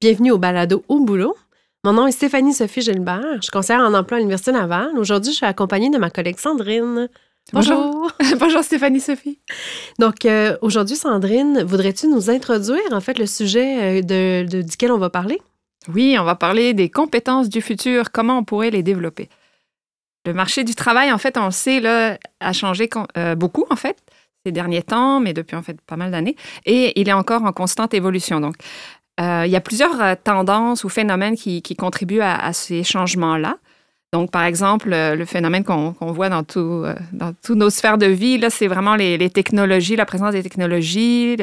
bienvenue au balado au boulot. Mon nom est Stéphanie Sophie Gilbert, je suis conseillère en emploi à l'Université Laval. Aujourd'hui, je suis accompagnée de ma collègue Sandrine. Bonjour. Bonjour Stéphanie Sophie. Donc euh, aujourd'hui, Sandrine, voudrais-tu nous introduire en fait le sujet euh, de, duquel on va parler? Oui, on va parler des compétences du futur, comment on pourrait les développer. Le marché du travail, en fait, on le sait, là, a changé euh, beaucoup, en fait, ces derniers temps, mais depuis, en fait, pas mal d'années. Et il est encore en constante évolution. Donc, euh, il y a plusieurs euh, tendances ou phénomènes qui, contribuent à, ces changements-là. Donc, par exemple, euh, le phénomène qu'on voit dans, tout, dans toutes nos sphères de vie, là, c'est vraiment les, technologies, la présence des technologies,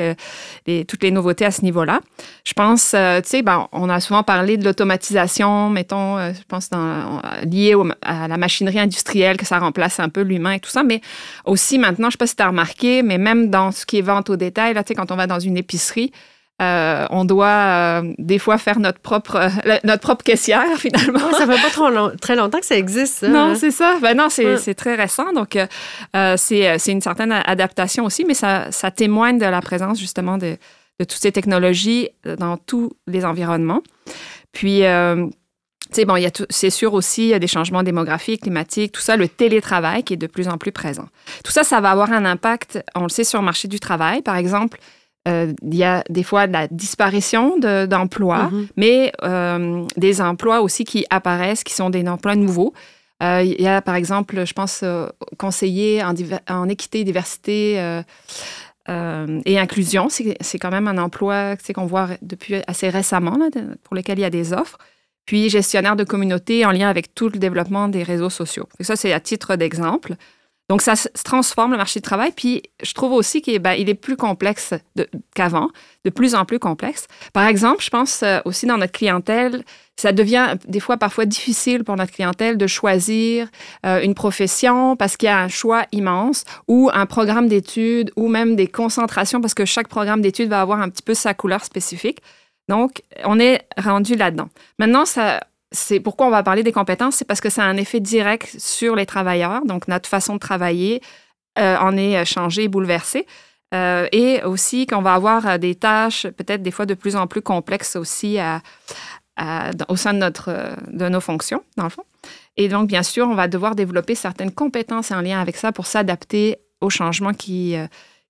toutes les nouveautés à ce niveau-là. Je pense, tu sais, ben, on a souvent parlé de l'automatisation, mettons, je pense, dans, liée à la machinerie industrielle, que ça remplace un peu l'humain et tout ça, mais aussi maintenant, je ne sais pas si tu as remarqué, mais même dans ce qui est vente au détail, là, tu sais, quand on va dans une épicerie, euh, on doit euh, des fois faire notre propre, euh, notre propre caissière, finalement. ça fait pas trop très longtemps que ça existe. non, hein. c'est ça. Ben non, c'est très récent. Donc, c'est une certaine adaptation aussi, mais ça, ça, témoigne de la présence, justement, de, de toutes ces technologies dans tous les environnements. Puis, tu sais, bon, c'est sûr aussi, il y a des changements démographiques, climatiques, tout ça, le télétravail qui est de plus en plus présent. Tout ça, ça va avoir un impact, on le sait, sur le marché du travail. Par exemple, euh, il y a des fois de la disparition d'emplois, mhm. mais euh, des emplois aussi qui apparaissent, qui sont des emplois nouveaux. Euh, il y a, par exemple, je pense, conseiller en, en, équité, diversité et inclusion. C'est quand même un emploi qu'on voit depuis assez récemment, pour lequel il y a des offres. Puis gestionnaire de communauté en lien avec tout le développement des réseaux sociaux. Et ça, c'est à titre d'exemple. Donc, ça se transforme le marché du travail. Puis, je trouve aussi qu'il est, ben, plus complexe qu'avant, de plus en plus complexe. Par exemple, je pense euh, aussi dans notre clientèle, ça devient des fois parfois difficile pour notre clientèle de choisir euh, une profession parce qu'il y a un choix immense ou un programme d'études ou même des concentrations parce que chaque programme d'études va avoir un petit peu sa couleur spécifique. Donc, on est rendu là-dedans. Maintenant, ça, c'est pourquoi on va parler des compétences, c'est parce que ça a un effet direct sur les travailleurs. Donc, notre façon de travailler euh, en est euh, changée, bouleversée. Euh, et aussi qu'on va avoir des tâches peut-être des fois de plus en plus complexes aussi au sein de, notre, de nos fonctions, dans le fond. Et donc, bien sûr, on va devoir développer certaines compétences en lien avec ça pour s'adapter aux changements qui,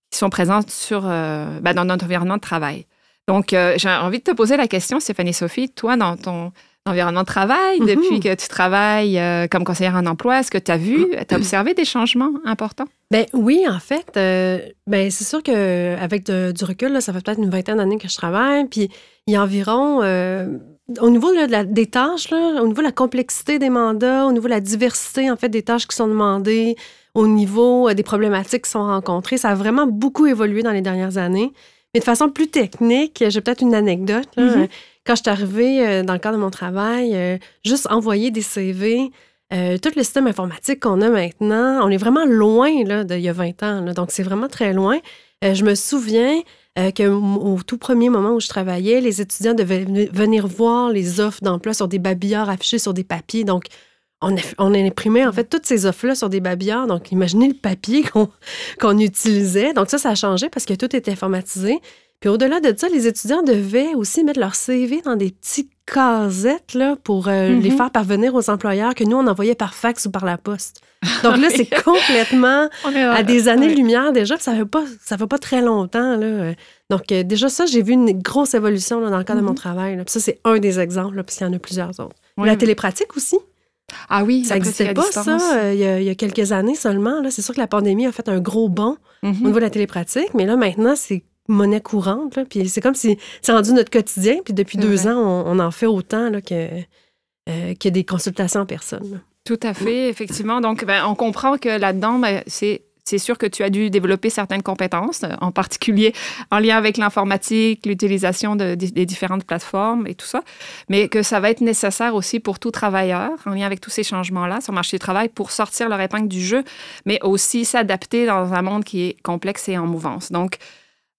sont présents sur, ben, dans notre environnement de travail. Donc, j'ai envie de te poser la question, Stéphanie Sophie, toi, dans ton environnement de travail, mhm. depuis que tu travailles euh, comme conseillère en emploi, est-ce que tu as vu, tu as observé des changements importants? Ben oui, en fait, euh, ben c'est sûr qu'avec du recul, ça fait peut-être une vingtaine d'années que je travaille, puis il y a environ, euh, au niveau des tâches, au niveau de la complexité des mandats, au niveau de la diversité, en fait, des tâches qui sont demandées, au niveau des problématiques qui sont rencontrées, ça a vraiment beaucoup évolué dans les dernières années. Mais de façon plus technique, j'ai peut-être une anecdote. Mhm. Quand je suis arrivée euh, dans le cadre de mon travail, euh, juste envoyer des CV, euh, tout le système informatique qu'on a maintenant, on est vraiment loin d'il y a 20 ans. donc, c'est vraiment très loin. je me souviens qu'au tout premier moment où je travaillais, les étudiants devaient venir voir les offres d'emploi sur des babillards affichés sur des papiers. Donc, on a, imprimé en fait toutes ces offres-là sur des babillards. Donc, imaginez le papier qu'on utilisait. Donc, ça, ça a changé parce que tout était informatisé. Puis au-delà de ça, les étudiants devaient aussi mettre leur CV dans des petites casettes là, pour euh, les mhm. faire parvenir aux employeurs que nous, on envoyait par fax ou par la poste. Donc là, c'est complètement à des années-lumière déjà, ça ne fait, fait pas très longtemps. Là. Donc euh, déjà ça, j'ai vu une grosse évolution dans le cadre de mon mhm. travail. Puis ça, c'est un des exemples, puis il y en a plusieurs autres. La télépratique aussi. Ah oui, ça n'existait pas, ça, euh, il, y a, quelques années seulement. C'est sûr que la pandémie a fait un gros bond au mhm. niveau de la télépratique, mais là, maintenant, c'est monnaie courante. puis c'est comme si c'est rendu notre quotidien. Puis depuis deux ans, on, en fait autant là, que, euh, que des consultations en personne. Tout à fait, effectivement. Donc, ben, on comprend que là-dedans, ben, c'est c'est sûr que tu as dû développer certaines compétences, en particulier en lien avec l'informatique, l'utilisation de, des différentes plateformes et tout ça, mais que ça va être nécessaire aussi pour tout travailleur, en lien avec tous ces changements-là sur le marché du travail, pour sortir leur épingle du jeu, mais aussi s'adapter dans un monde qui est complexe et en mouvance. Donc,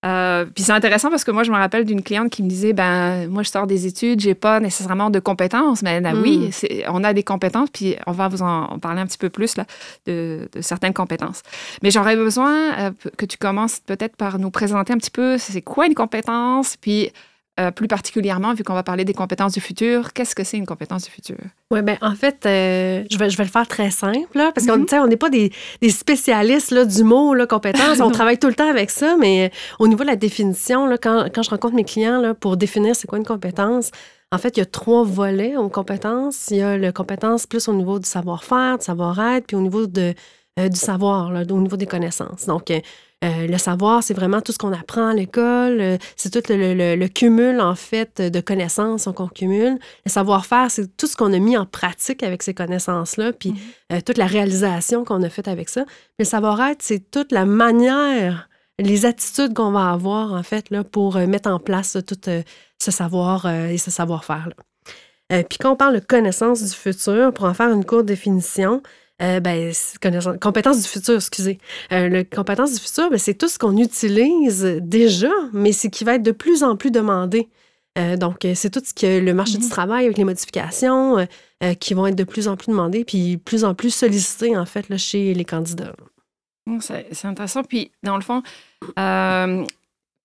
euh, puis c'est intéressant parce que moi, je me rappelle d'une cliente qui me disait ben moi, je sors des études, j'ai pas nécessairement de compétences. Mais ben, oui, hmm. on a des compétences, puis on va vous en parler un petit peu plus là, de, certaines compétences. Mais j'aurais besoin euh, que tu commences peut-être par nous présenter un petit peu c'est quoi une compétence, puis euh, plus particulièrement, vu qu'on va parler des compétences du futur, qu'est-ce que c'est une compétence du futur? Oui, bien, en fait, euh, je, vais, je vais le faire très simple, parce qu'on mm-hmm. on n'est pas des, des spécialistes là, du mot là, compétence. on travaille tout le temps avec ça, mais euh, au niveau de la définition, là, quand, quand je rencontre mes clients là, pour définir c'est quoi une compétence, en fait, il y a trois volets aux compétences. Il y a la compétence plus au niveau du savoir-faire, du savoir-être, puis au niveau de, du savoir, là, au niveau des connaissances. Donc, euh, le savoir, c'est vraiment tout ce qu'on apprend à l'école. Euh, c'est tout le, cumul, en fait, de connaissances qu'on cumule. Le savoir-faire, c'est tout ce qu'on a mis en pratique avec ces connaissances-là, puis mhm. euh, toute la réalisation qu'on a faite avec ça. Mais le savoir-être, c'est toute la manière, les attitudes qu'on va avoir, en fait, là, pour mettre en place tout ce savoir et ce savoir-faire. puis quand on parle de connaissances du futur, pour en faire une courte définition, euh, ben, compétences du futur, excusez. Euh, le compétence du futur, ben, c'est tout ce qu'on utilise déjà, mais c'est qui va être de plus en plus demandé. Euh, donc, c'est tout ce que le marché du mm-hmm. travail avec les modifications qui vont être de plus en plus demandées, puis plus en plus sollicitées, en fait, là, chez les candidats. C'est intéressant. Puis, dans le fond,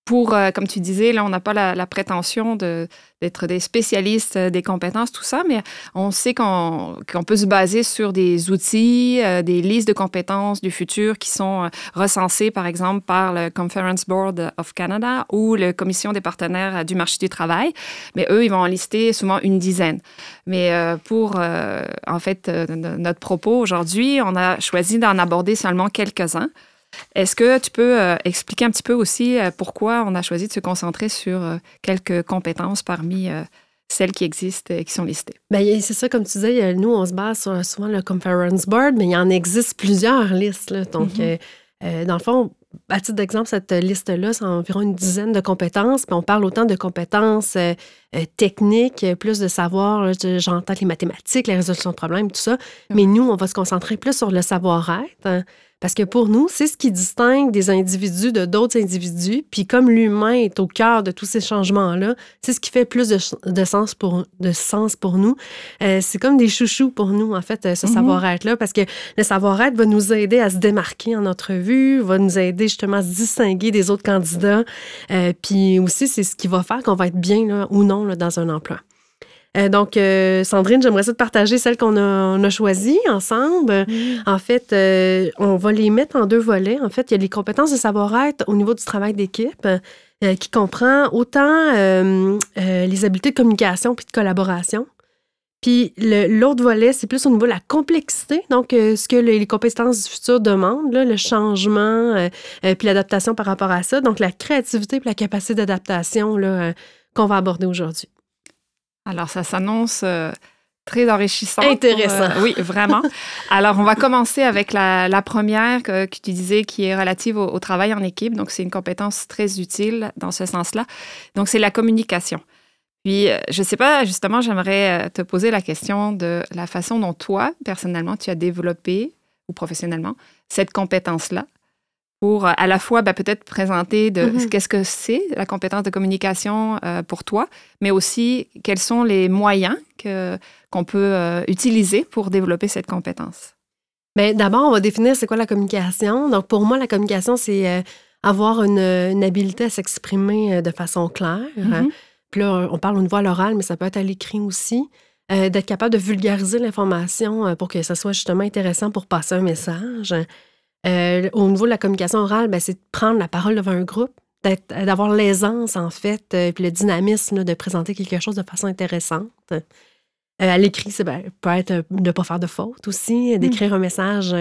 pour, euh, comme tu disais, là, on n'a pas la, prétention d'être des spécialistes euh, des compétences, tout ça, mais on sait qu'on peut se baser sur des outils, euh, des listes de compétences du futur qui sont recensées, par exemple, par le Conference Board of Canada ou la Commission des partenaires du marché du travail. Mais eux, ils vont en lister souvent une dizaine. Mais pour, en fait, notre propos aujourd'hui, on a choisi d'en aborder seulement quelques-uns. Est-ce que tu peux euh, expliquer un petit peu aussi euh, pourquoi on a choisi de se concentrer sur euh, quelques compétences parmi celles qui existent et qui sont listées? Bien, c'est ça, comme tu disais, nous, on se base sur souvent le Conference Board, mais il y en existe plusieurs listes. Donc, mm-hmm. dans le fond, à titre d'exemple, cette liste-là, c'est environ une dizaine de compétences. Puis on parle autant de compétences techniques, plus de savoir, j'entends les mathématiques, la résolution de problèmes, tout ça. Mais nous, on va se concentrer plus sur le savoir-être. Hein. Parce que pour nous, c'est ce qui distingue des individus de d'autres individus. Puis comme l'humain est au cœur de tous ces changements-là, c'est ce qui fait plus de, sens, pour, de sens pour nous. Euh, c'est comme des chouchous pour nous, en fait, euh, ce mhm. savoir-être-là, parce que le savoir-être va nous aider à se démarquer en entrevue, va nous aider justement à se distinguer des autres candidats. Euh, puis aussi, c'est ce qui va faire qu'on va être bien là, ou non là, dans un emploi. Euh, donc, euh, Sandrine, j'aimerais ça te partager celle qu'on a, on a choisie ensemble. En fait, euh, on va les mettre en deux volets. En fait, il y a les compétences de savoir-être au niveau du travail d'équipe. qui comprend autant les habiletés de communication puis de collaboration. Puis l'autre volet, c'est plus au niveau de la complexité, donc ce que les, compétences du futur demandent, le changement, puis l'adaptation par rapport à ça, donc la créativité puis la capacité d'adaptation qu'on va aborder aujourd'hui. Alors, ça s'annonce euh, très enrichissant. Intéressant. Euh, oui, vraiment. Alors, on va commencer avec la, première que, tu disais qui est relative au, travail en équipe. Donc, c'est une compétence très utile dans ce sens-là. Donc, c'est la communication. Puis, euh, je ne sais pas, justement, j'aimerais te poser la question de la façon dont toi, personnellement, tu as développé, ou professionnellement, cette compétence-là pour euh, à la fois ben, peut-être présenter de mm-hmm. qu'est-ce que c'est la compétence de communication euh, pour toi, mais aussi quels sont les moyens qu'on peut euh, utiliser pour développer cette compétence. Bien, d'abord, on va définir c'est quoi la communication. Donc, pour moi, la communication, c'est avoir une, habileté à s'exprimer de façon claire. Mm-hmm. Puis là, on parle au niveau à l'oral, mais ça peut être à l'écrit aussi. d'être capable de vulgariser l'information pour que ça soit justement intéressant pour passer un message. Euh, au niveau de la communication orale, ben, c'est de prendre la parole devant un groupe, d'avoir l'aisance, en fait, euh, puis le dynamisme de présenter quelque chose de façon intéressante. Euh, à l'écrit, ça ben, peut être de ne pas faire de faute aussi, d'écrire mm. un message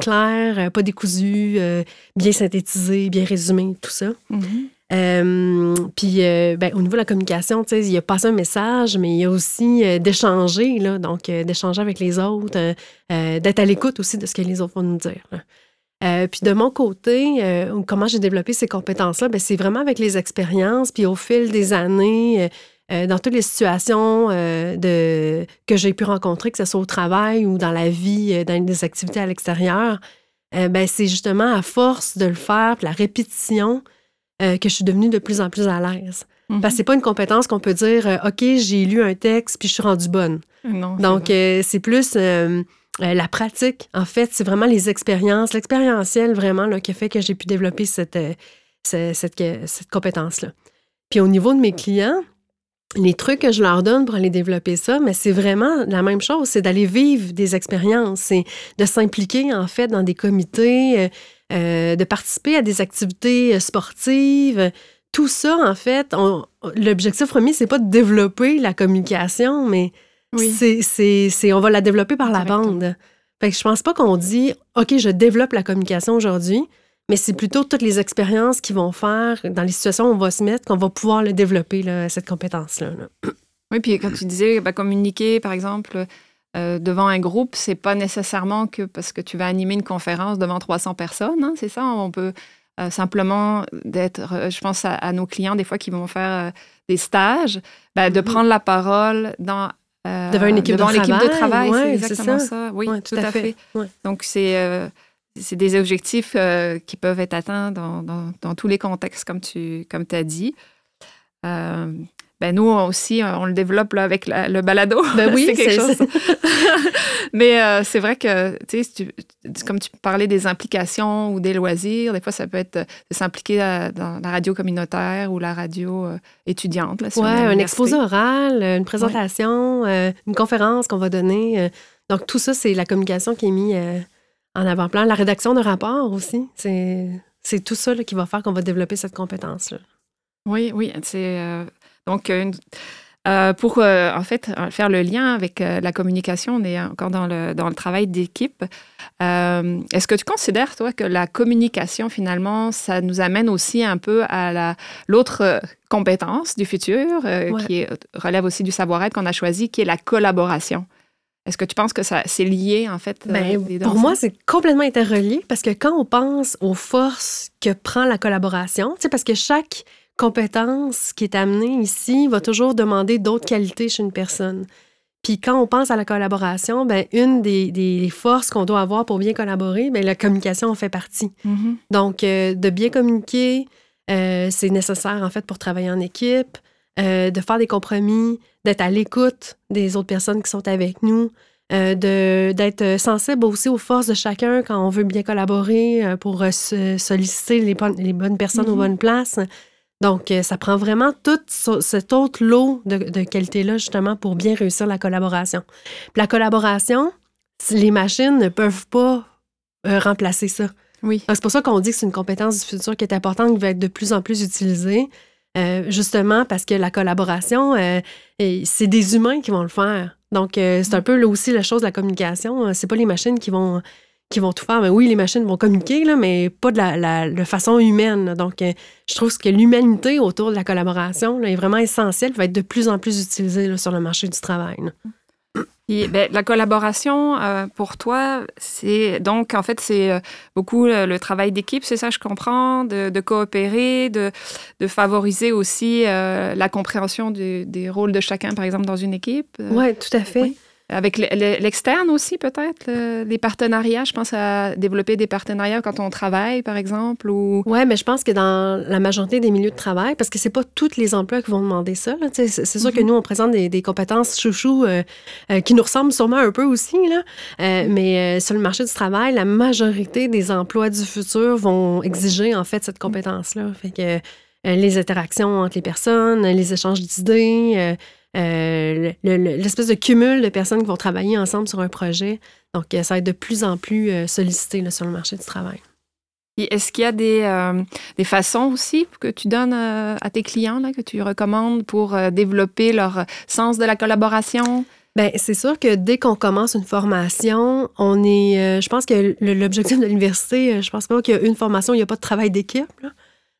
clair, pas décousu, bien synthétisé, bien résumé, tout ça. Mm-hmm. puis, ben, au niveau de la communication, il y a pas un message, mais il y a aussi d'échanger, donc d'échanger avec les autres, d'être à l'écoute aussi de ce que les autres vont nous dire. puis de mon côté, comment j'ai développé ces compétences-là, ben, c'est vraiment avec les expériences, puis au fil des années, dans toutes les situations que j'ai pu rencontrer, que ce soit au travail ou dans la vie, dans des activités à l'extérieur, ben, c'est justement à force de le faire, puis la répétition, que je suis devenue de plus en plus à l'aise. Parce que c'est pas une compétence qu'on peut dire, euh, OK, j'ai lu un texte puis je suis rendue bonne. Non, Donc, euh, c'est plus euh, la pratique. En fait, c'est vraiment les expériences, l'expérientiel vraiment là, qui a fait que j'ai pu développer cette, cette, cette, compétence-là. Puis au niveau de mes clients, les trucs que je leur donne pour aller développer ça, mais c'est vraiment la même chose, c'est d'aller vivre des expériences, c'est de s'impliquer en fait dans des comités, de participer à des activités sportives, tout ça, en fait, l'objectif premier, c'est pas de développer la communication, mais c'est, on va la développer par la bande. Fait que je pense pas qu'on dit, OK, je développe la communication aujourd'hui, mais c'est plutôt toutes les expériences qui vont faire, dans les situations où on va se mettre, qu'on va pouvoir le développer, cette compétence-là. Oui, puis quand tu disais bah, communiquer, par exemple, euh, devant un groupe, c'est pas nécessairement que parce que tu vas animer une conférence devant 300 personnes, hein, c'est ça? On peut euh, simplement d'être, euh, je pense à, nos clients des fois qui vont faire des stages, ben, de mm-hmm. prendre la parole dans devant une équipe de travail. de travail. c'est exactement ça. Oui, tout, à fait. Donc, c'est c'est des objectifs qui peuvent être atteints dans, dans, dans, tous les contextes, comme tu comme as dit ben nous aussi, euh, on le développe là, avec le balado. Ben oui, c'est quelque chose. Mais euh, c'est vrai que, tu sais, comme tu parlais des implications ou des loisirs, des fois, ça peut être de s'impliquer dans la radio communautaire ou la radio euh, étudiante. Oui, un exposé oral, une présentation, une conférence qu'on va donner. donc, tout ça, c'est la communication qui est mise en avant-plan. La rédaction de rapports aussi, c'est tout ça qui va faire qu'on va développer cette compétence-là. Oui, oui, c'est donc, euh, euh, pour euh, en fait faire le lien avec la communication, on est encore dans le, dans le travail d'équipe. Est-ce que tu considères, toi, que la communication, finalement, ça nous amène aussi un peu à l'autre compétence du futur, qui relève aussi du savoir-être qu'on a choisi, qui est la collaboration? Est-ce que tu penses que ça c'est lié, en fait? Ben, pour moi, c'est complètement interrelié parce que quand on pense aux forces que prend la collaboration, parce que chaque compétence qui est amenée ici va toujours demander d'autres qualités chez une personne. Puis quand on pense à la collaboration, ben une des, forces qu'on doit avoir pour bien collaborer, ben la communication en fait partie. Mm-hmm. Donc, euh, de bien communiquer, euh, c'est nécessaire en fait pour travailler en équipe, euh, de faire des compromis, d'être à l'écoute des autres personnes qui sont avec nous, d'être sensible aussi aux forces de chacun quand on veut bien collaborer pour solliciter les, les bonnes personnes aux mm-hmm. bonnes places. Donc, euh, ça prend vraiment tout cet autre lot de, de qualités-là, justement, pour bien réussir la collaboration. la collaboration, les machines ne peuvent pas euh, remplacer ça. Oui. C'est pour ça qu'on dit que c'est une compétence du futur qui est importante, qui va être de plus en plus utilisée, euh, justement parce que la collaboration, c'est des humains qui vont le faire. Donc, c'est un peu là aussi la chose de la communication. C'est pas les machines qui vont qui vont tout faire. Mais oui, les machines vont communiquer, là, mais pas de la, façon humaine. Donc, euh, je trouve que l'humanité autour de la collaboration est vraiment essentielle, va être de plus en plus utilisée sur le marché du travail. Ben, la collaboration, euh, pour toi, c'est donc, en fait, c'est euh, beaucoup le, travail d'équipe, c'est ça, je comprends, de, coopérer, de, de, favoriser aussi la compréhension des rôles de chacun, par exemple, dans une équipe. Oui, tout à fait. Avec l'externe aussi, peut-être, les partenariats. Je pense à développer des partenariats quand on travaille, par exemple. Ou... Oui, mais je pense que dans la majorité des milieux de travail, parce que c'est pas tous les emplois qui vont demander ça. C'est sûr que mhm. nous, on présente des, compétences chouchou euh, euh, qui nous ressemblent sûrement un peu aussi. Là. Euh, mais sur le marché du travail, la majorité des emplois du futur vont exiger, en fait, cette compétence-là. Fait que les interactions entre les personnes, les échanges d'idées, euh, l'espèce de cumul de personnes qui vont travailler ensemble sur un projet. Donc, euh, ça va être de plus en plus euh, sollicité sur le marché du travail. Est-ce qu'il y a des, des, façons aussi que tu donnes à tes clients, là, que tu recommandes pour développer leur sens de la collaboration? Bien, c'est sûr que dès qu'on commence une formation, on est. je pense que l'objectif de l'université, je pense pas qu'il y a une formation, il n'y a pas de travail d'équipe.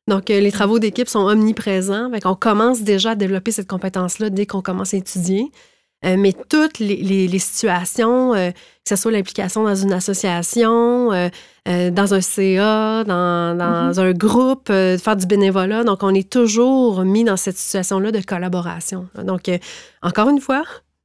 Donc, euh, les travaux d'équipe sont omniprésents. On commence déjà à développer cette compétence-là dès qu'on commence à étudier. Euh, mais toutes les, situations, euh, que ce soit l'implication dans une association, euh, dans un CA, dans, mm-hmm. un groupe, faire du bénévolat. Donc, on est toujours mis dans cette situation-là de collaboration. Donc, encore une fois,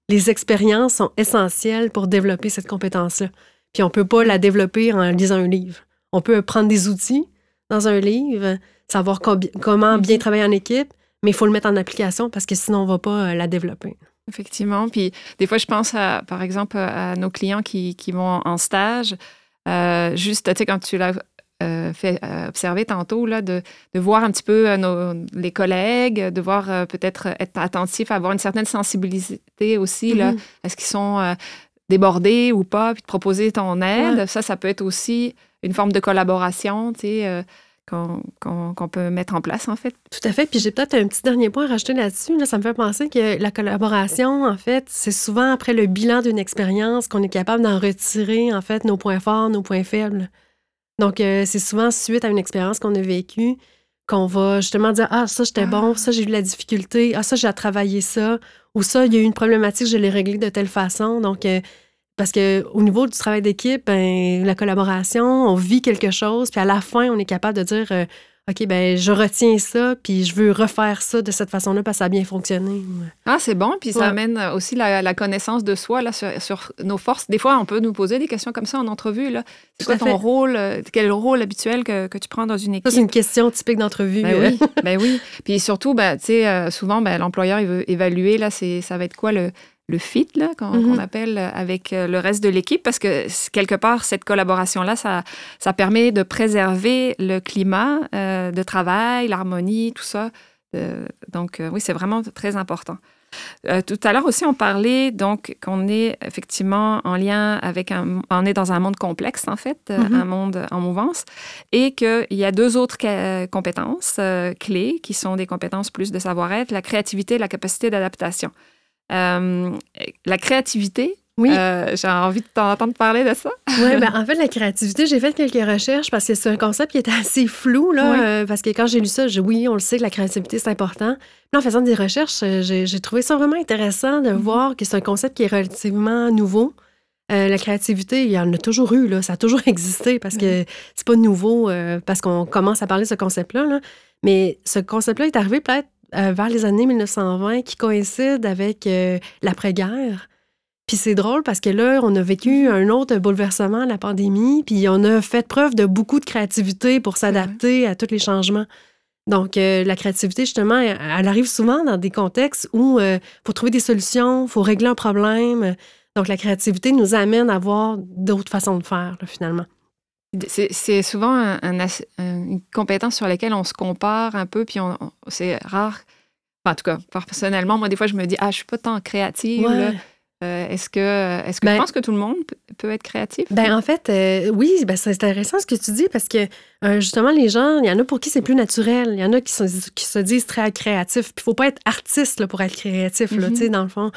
les expériences sont essentielles pour développer cette compétence-là. Puis, on ne peut pas la développer en lisant un livre. On peut prendre des outils dans un livre, savoir comment bien mm-hmm. travailler en équipe, mais il faut le mettre en application parce que sinon, on ne va pas la développer. Effectivement. Puis des fois, je pense, à, par exemple, à nos clients qui, qui vont en stage. Euh, juste, tu sais, quand tu l'as euh, fait euh, observer tantôt, là, de, de, voir un petit peu nos, les collègues, de voir peut-être être attentif, avoir une certaine sensibilité aussi. là. Mm-hmm. Est-ce qu'ils sont débordés ou pas? Puis de proposer ton aide. Ça, ça peut être aussi une forme de collaboration, tu sais qu'on peut mettre en place, en fait. Tout à fait. Puis j'ai peut-être un petit dernier point à rajouter là-dessus. Là, ça me fait penser que la collaboration, en fait, c'est souvent après le bilan d'une expérience qu'on est capable d'en retirer, en fait, nos points forts, nos points faibles. Donc, euh, c'est souvent suite à une expérience qu'on a vécue qu'on va justement dire Ah, ça, j'étais bon, ah. ça, j'ai eu de la difficulté, ah, ça, j'ai travaillé ça, ou ça, il y a eu une problématique, je l'ai réglée de telle façon. Donc, euh, parce qu'au niveau du travail d'équipe, ben, la collaboration, on vit quelque chose, puis à la fin, on est capable de dire euh, OK, ben je retiens ça, puis je veux refaire ça de cette façon-là parce que ça a bien fonctionné. Ah, c'est bon, puis ça amène aussi la, connaissance de soi là, sur, nos forces. Des fois, on peut nous poser des questions comme ça en entrevue. C'est quoi ton rôle? Euh, quel rôle habituel que, tu prends dans une équipe? Ça, c'est une question typique d'entrevue. Ben oui, ben oui. Puis surtout, ben, tu sais, euh, souvent, ben, l'employeur, il veut évaluer, là, ça va être quoi le, le fit là, qu'on, mm-hmm. appelle avec euh, le reste de l'équipe, parce que quelque part, cette collaboration-là, ça, ça permet de préserver le climat euh, de travail, l'harmonie, tout ça. Euh, donc, oui, c'est vraiment très important. tout à l'heure aussi, on parlait donc qu'on est effectivement en lien avec un, on est dans un monde complexe en fait, mm-hmm. un monde en mouvance, et qu'il y a deux autres compétences clés qui sont des compétences plus de savoir-être, la créativité et la capacité d'adaptation. Euh, la créativité, oui. Euh, j'ai envie de t'entendre parler de ça. oui, ben, en fait, la créativité, j'ai fait quelques recherches parce que c'est un concept qui était assez flou, là, euh, parce que quand j'ai lu ça, je, oui, on le sait que la créativité, c'est important. Mais en faisant des recherches, j'ai trouvé ça vraiment intéressant de mm-hmm. voir que c'est un concept qui est relativement nouveau. la créativité, il y en a toujours eu, là, ça a toujours existé parce que c'est pas nouveau, parce qu'on commence à parler de ce concept-là. Là. Mais ce concept-là est arrivé peut-être euh, vers les années 1920 qui coïncide avec euh, l'après-guerre. Puis c'est drôle parce que là, on a vécu un autre bouleversement, la pandémie, puis on a fait preuve de beaucoup de créativité pour s'adapter à tous les changements. Donc, euh, la créativité, justement, elle, arrive souvent dans des contextes où il faut trouver des solutions, il faut régler un problème. Donc, la créativité nous amène à voir d'autres façons de faire, finalement. C'est souvent une compétence sur laquelle on se compare un peu, puis c'est rare. en tout cas, personnellement, moi, des fois, je me dis, ah, je suis pas tant créative. Euh, est-ce que, est que tu ben penses que tout le monde peut être créatif? Ben, en fait, euh, oui, ben, c'est intéressant ce que tu dis parce que euh, justement, les gens, il y en a pour qui c'est plus naturel. Il y en a qui, qui se disent très créatifs. Puis il faut pas être artiste là, pour être créatif, là, mm-hmm. dans le fond.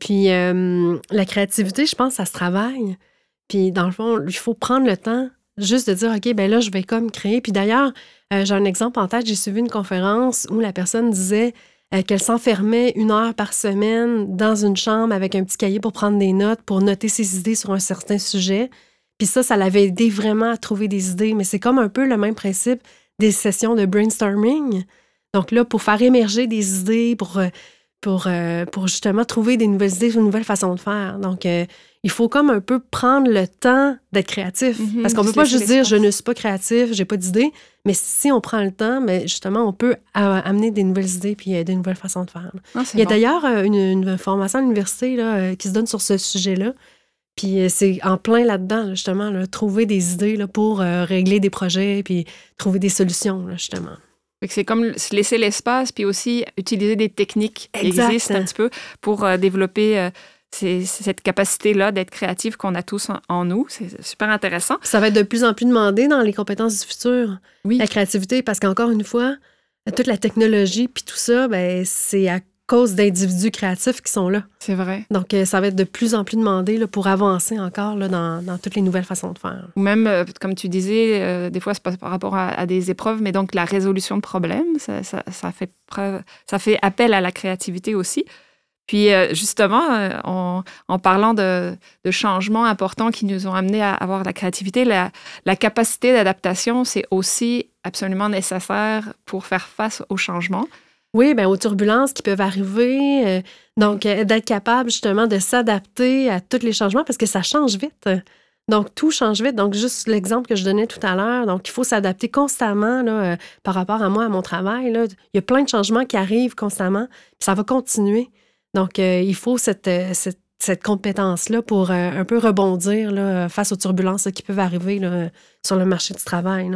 puis la créativité, je pense, ça se travaille. Puis dans le fond, il faut prendre le temps juste de dire, OK, ben là, je vais comme créer. Puis d'ailleurs, euh, j'ai un exemple en tête, j'ai suivi une conférence où la personne disait euh, qu'elle s'enfermait une heure par semaine dans une chambre avec un petit cahier pour prendre des notes, pour noter ses idées sur un certain sujet. Puis ça, ça l'avait aidé vraiment à trouver des idées. Mais c'est comme un peu le même principe des sessions de brainstorming. Donc là, pour faire émerger des idées, pour, euh, pour, pour justement trouver des nouvelles idées, une nouvelle façon de faire. Donc, il faut comme un peu prendre le temps d'être créatif. Mhm, parce qu'on ne peut pas juste dire je ne suis pas créatif, j'ai pas d'idée. Mais si on prend le temps, mais justement, on peut amener des nouvelles idées puis euh, des nouvelles façons de faire. Ah, Il y a d'ailleurs euh, une, formation à l'université euh, qui se donne sur ce sujet-là. Puis c'est en plein là-dedans, justement, trouver des idées là, pour régler des projets puis trouver des solutions, justement. C'est comme laisser l'espace, puis aussi utiliser des techniques qui existent un petit peu pour développer c'est cette capacité-là d'être créatif qu'on a tous en, nous. C'est super intéressant. Ça va être de plus en plus demandé dans les compétences du futur. Oui. La créativité, parce qu'encore une fois, toute la technologie puis tout ça, ben, c'est à cause d'individus créatifs qui sont là. C'est vrai. Donc, euh, ça va être de plus en plus demandé là, pour avancer encore là, dans, dans, toutes les nouvelles façons de faire. Ou même, euh, comme tu disais, euh, des fois, c'est par rapport à, des épreuves, mais donc la résolution de problèmes, ça, ça, ça, fait preuve, ça fait appel à la créativité aussi. Puis justement, en, parlant de, changements importants qui nous ont amenés à avoir la créativité, la, capacité d'adaptation, c'est aussi absolument nécessaire pour faire face aux changements. Oui, bien, aux turbulences qui peuvent arriver. Euh, donc, euh, d'être capable justement de s'adapter à tous les changements parce que ça change vite. Donc, tout change vite. Donc, juste l'exemple que je donnais tout à l'heure. Donc, il faut s'adapter constamment là, euh, par rapport à moi, à mon travail. Là. Il y a plein de changements qui arrivent constamment. ça va continuer. Donc, il faut cette, cette, compétence-là pour un peu rebondir là, face aux turbulences qui peuvent arriver sur le marché du travail.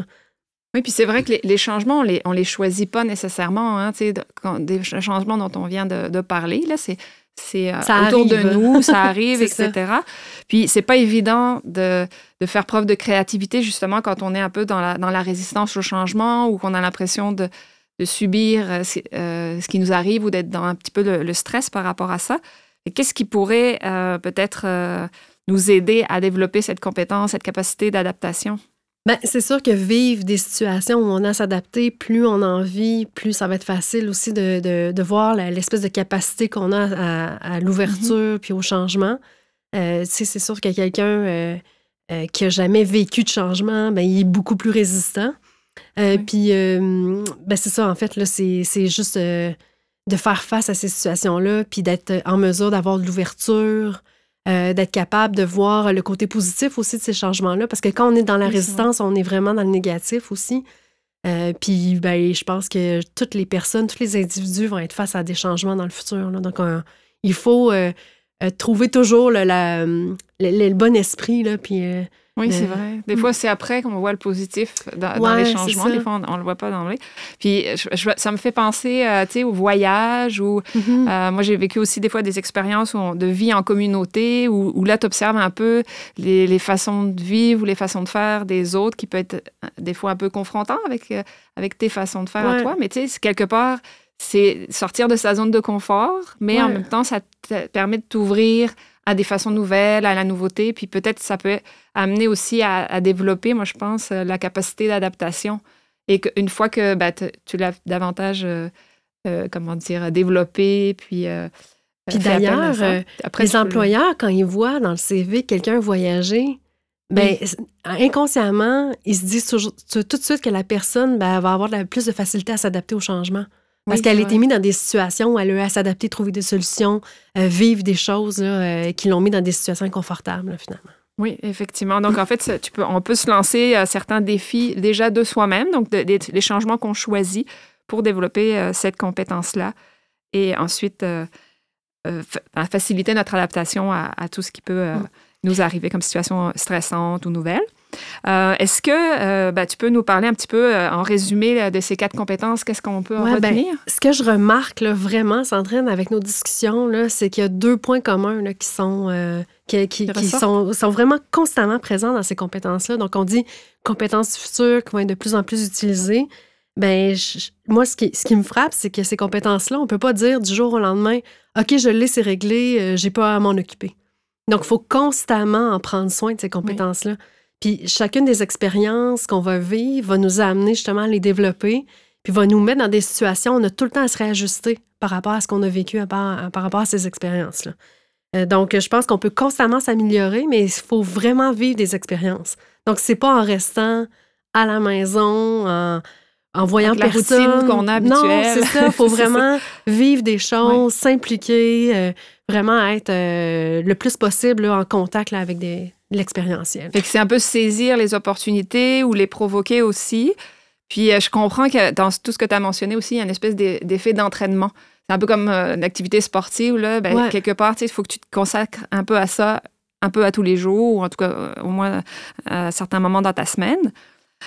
Oui, puis c'est vrai que les, changements, on les, les choisit pas nécessairement. Hein, quand, des changements dont on vient de, parler, là, c'est c'est euh, autour de nous, ça arrive, etc. Puis c'est pas évident de, faire preuve de créativité justement quand on est un peu dans la, dans la résistance au changement ou qu'on a l'impression de, subir euh, euh, ce qui nous arrive ou d'être dans un petit peu le, stress par rapport à ça. Qu'est-ce qui pourrait peut-être nous aider à développer cette compétence, cette capacité d'adaptation? Ben, c'est sûr que vivre des situations où on a à s'adapter, plus on en vit, plus ça va être facile aussi de, de, voir l'espèce de capacité qu'on a à, l'ouverture mm-hmm. puis au changement. Euh, c'est sûr que quelqu'un euh, euh, qui a jamais vécu de changement, ben, il est beaucoup plus résistant. Puis, ben, c'est ça, en fait, là, c'est juste de faire face à ces situations-là, puis d'être en mesure d'avoir de l'ouverture, euh, d'être capable de voir le côté positif aussi de ces changements-là. Parce que quand on est dans la résistance, on est vraiment dans le négatif aussi. Euh, puis, ben, je pense que toutes les personnes, tous les individus vont être face à des changements dans le futur. Donc, il faut euh, trouver toujours le, le, bon esprit, là, puis oui, c'est vrai. Des fois, c'est après qu'on voit le positif dans, les changements. Des fois, on ne le voit pas dans le. Puis, ça me fait penser euh, au voyage ou mm-hmm. euh, moi, j'ai vécu aussi des fois des expériences de vie en communauté où, là, tu observes un peu les, façons de vivre ou les façons de faire des autres qui peut être euh, des fois un peu confrontant avec, avec tes façons de faire à toi. Mais tu sais, quelque part, c'est sortir de sa zone de confort, mais en même temps, ça te permet de t'ouvrir à des façons nouvelles, à la nouveauté, puis peut-être ça peut amener aussi à, développer, moi je pense, euh, la capacité d'adaptation. Et qu'une fois que ben, tu l'as davantage, euh, euh, comment dire, développé, puis... puis d'ailleurs, les employeurs, quand ils voient dans le CV quelqu'un voyager, ben, inconsciemment, ils se disent tout de suite que la personne ben, va avoir plus de facilité à s'adapter au changement. Parce qu'elle a été mise dans des situations où elle a eu à s'adapter, trouver des solutions, euh, vivre des choses euh, qui l'ont mis dans des situations inconfortables, finalement. Oui, effectivement. Donc, en fait, tu peux, on peut se lancer euh, certains défis déjà de soi-même, donc les changements qu'on choisit pour développer cette compétence-là. Et ensuite, faciliter notre adaptation à, tout ce qui peut mm. nous arriver comme situation stressante ou nouvelle. Euh, est-ce que euh, ben, tu peux nous parler un petit peu euh, en résumé de ces quatre compétences? Qu'est-ce qu'on peut en ben, retenir? ce que je remarque vraiment, Sandrine, avec nos discussions, c'est qu'il y a deux points communs qui sont qui, sont, sont, vraiment constamment présents dans ces compétences-là. Donc, on dit compétences futures qui vont être de plus en plus utilisées. Ben, moi, ce qui, ce qui me frappe, c'est que ces compétences-là, on ne peut pas dire du jour au lendemain, OK, je l'ai, c'est réglé, j'ai pas à m'en occuper. Donc, il faut constamment en prendre soin de ces compétences-là. Puis chacune des expériences qu'on va vivre va nous amener justement à les développer, puis va nous mettre dans des situations où on a tout le temps à se réajuster par rapport à ce qu'on a vécu par, rapport à ces expériences-là. Euh, donc, je pense qu'on peut constamment s'améliorer, mais il faut vraiment vivre des expériences. Donc, c'est pas en restant à la maison, en, en voyant Avec personne. La routine qu'on a habituelle. Non, c'est ça. Il faut vraiment vivre des choses, s'impliquer, euh, vraiment être euh, le plus possible en contact avec des, l'expérientiel. c'est un peu saisir les opportunités ou les provoquer aussi. Puis euh, je comprends que dans tout ce que tu as mentionné aussi, il y a une espèce d'effet d'entraînement. C'est un peu comme euh, une activité sportive, là. Ben, quelque part, il faut que tu te consacres un peu à ça, un peu à tous les jours, ou en tout cas euh, au moins à certains moments dans ta semaine.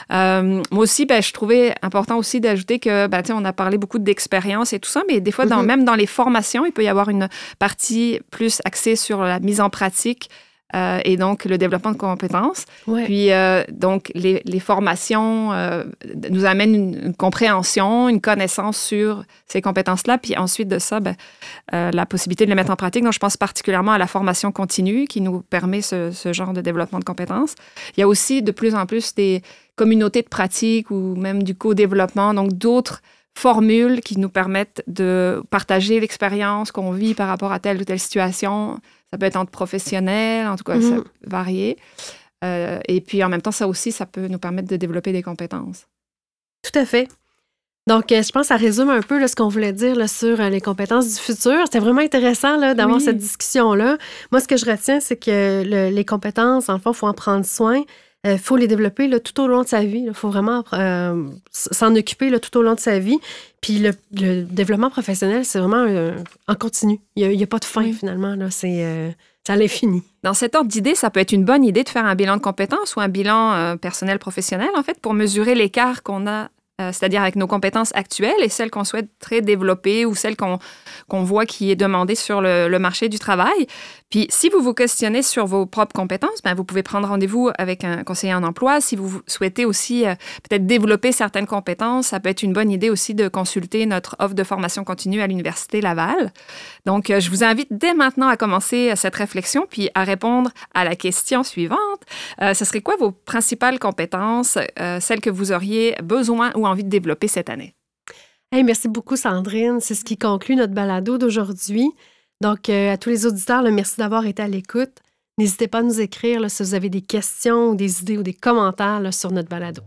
moi aussi, ben, je trouvais important aussi d'ajouter que, ben, on a parlé beaucoup d'expérience et tout ça, mais des fois, dans, mm-hmm. même dans les formations, il peut y avoir une partie plus axée sur la mise en pratique euh, et donc le développement de compétences. Puis euh, donc les, les formations euh, nous amènent une, compréhension, une connaissance sur ces compétences-là. Puis ensuite de ça, ben, la possibilité de les mettre en pratique. Donc je pense particulièrement à la formation continue qui nous permet ce, ce genre de développement de compétences. Il y a aussi de plus en plus des communautés de pratique ou même du co-développement, donc d'autres formules qui nous permettent de partager l'expérience qu'on vit par rapport à telle ou telle situation. Ça peut être entre professionnels, en tout cas, ça Mhm. peut varier. Euh, et puis en même temps, ça aussi, ça peut nous permettre de développer des compétences. Tout à fait. Donc, euh, je pense que ça résume un peu là, ce qu'on voulait dire là, sur euh, les compétences du futur. C'était vraiment intéressant d'avoir Oui. cette discussion-là. Moi, ce que je retiens, c'est que le- les compétences, en fond, il faut en prendre soin. Il faut les développer là, tout au long de sa vie. Il faut vraiment euh, s'en occuper là, tout au long de sa vie. Puis le, le développement professionnel, c'est vraiment euh, en continu. Il n'y a, pas de fin, Oui. finalement. Là. C'est euh, à l'infini. Dans cet ordre d'idée, ça peut être une bonne idée de faire un bilan de compétences ou un bilan euh, personnel professionnel, en fait, pour mesurer l'écart qu'on a, euh, c'est-à-dire avec nos compétences actuelles et celles qu'on souhaiterait développer ou celles qu'on voit qui est demandée sur le, marché du travail. Puis, si vous vous questionnez sur vos propres compétences, ben, vous pouvez prendre rendez-vous avec un conseiller en emploi. Si vous souhaitez aussi euh, peut-être développer certaines compétences, ça peut être une bonne idée aussi de consulter notre offre de formation continue à l'Université Laval. Donc, euh, je vous invite dès maintenant à commencer cette réflexion puis à répondre à la question suivante. Ce serait quoi vos principales compétences, celles que vous auriez besoin ou envie de développer cette année? Merci beaucoup, Sandrine. C'est ce qui conclut notre balado d'aujourd'hui. Donc, euh, à tous les auditeurs, là, merci d'avoir été à l'écoute. N'hésitez pas à nous écrire si vous avez des questions ou des idées ou des commentaires sur notre balado.